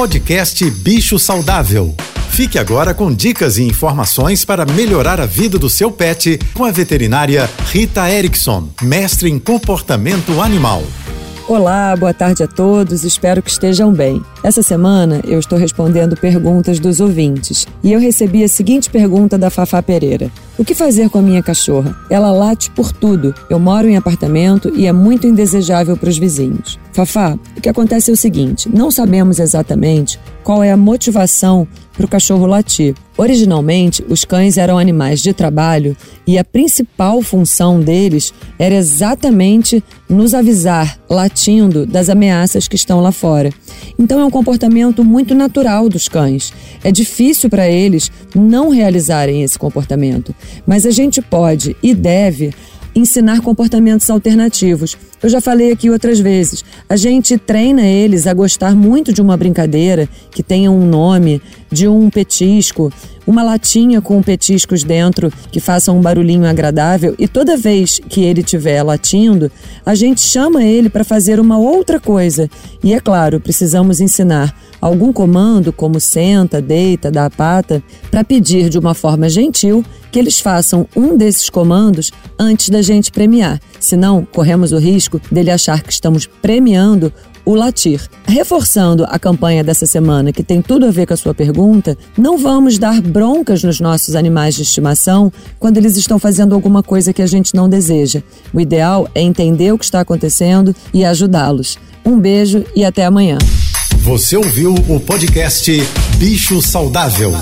Podcast Bicho Saudável. Fique agora com dicas e informações para melhorar a vida do seu pet com a veterinária Rita Erickson, mestre em comportamento animal. Olá, boa tarde a todos, espero que estejam bem. Essa semana eu estou respondendo perguntas dos ouvintes e eu recebi a seguinte pergunta da Fafá Pereira: O que fazer com a minha cachorra? Ela late por tudo. Eu moro em apartamento e é muito indesejável para os vizinhos. Fafá, o que acontece é o seguinte: não sabemos exatamente qual é a motivação para o cachorro latir. Originalmente, os cães eram animais de trabalho e a principal função deles era exatamente nos avisar, latindo, das ameaças que estão lá fora. Então é um comportamento muito natural dos cães. É difícil para eles não realizarem esse comportamento, mas a gente pode e deve ensinar comportamentos alternativos. Eu já falei aqui outras vezes. A gente treina eles a gostar muito de uma brincadeira que tenha um nome, de um petisco, uma latinha com petiscos dentro que façam um barulhinho agradável e toda vez que ele estiver latindo, a gente chama ele para fazer uma outra coisa. E é claro, precisamos ensinar algum comando, como senta, deita, dá a pata, para pedir de uma forma gentil que eles façam um desses comandos antes da gente premiar. Senão, corremos o risco dele achar que estamos premiando o latir. Reforçando a campanha dessa semana, que tem tudo a ver com a sua pergunta, não vamos dar broncas nos nossos animais de estimação quando eles estão fazendo alguma coisa que a gente não deseja. O ideal é entender o que está acontecendo e ajudá-los. Um beijo e até amanhã. Você ouviu o podcast Bicho Saudável.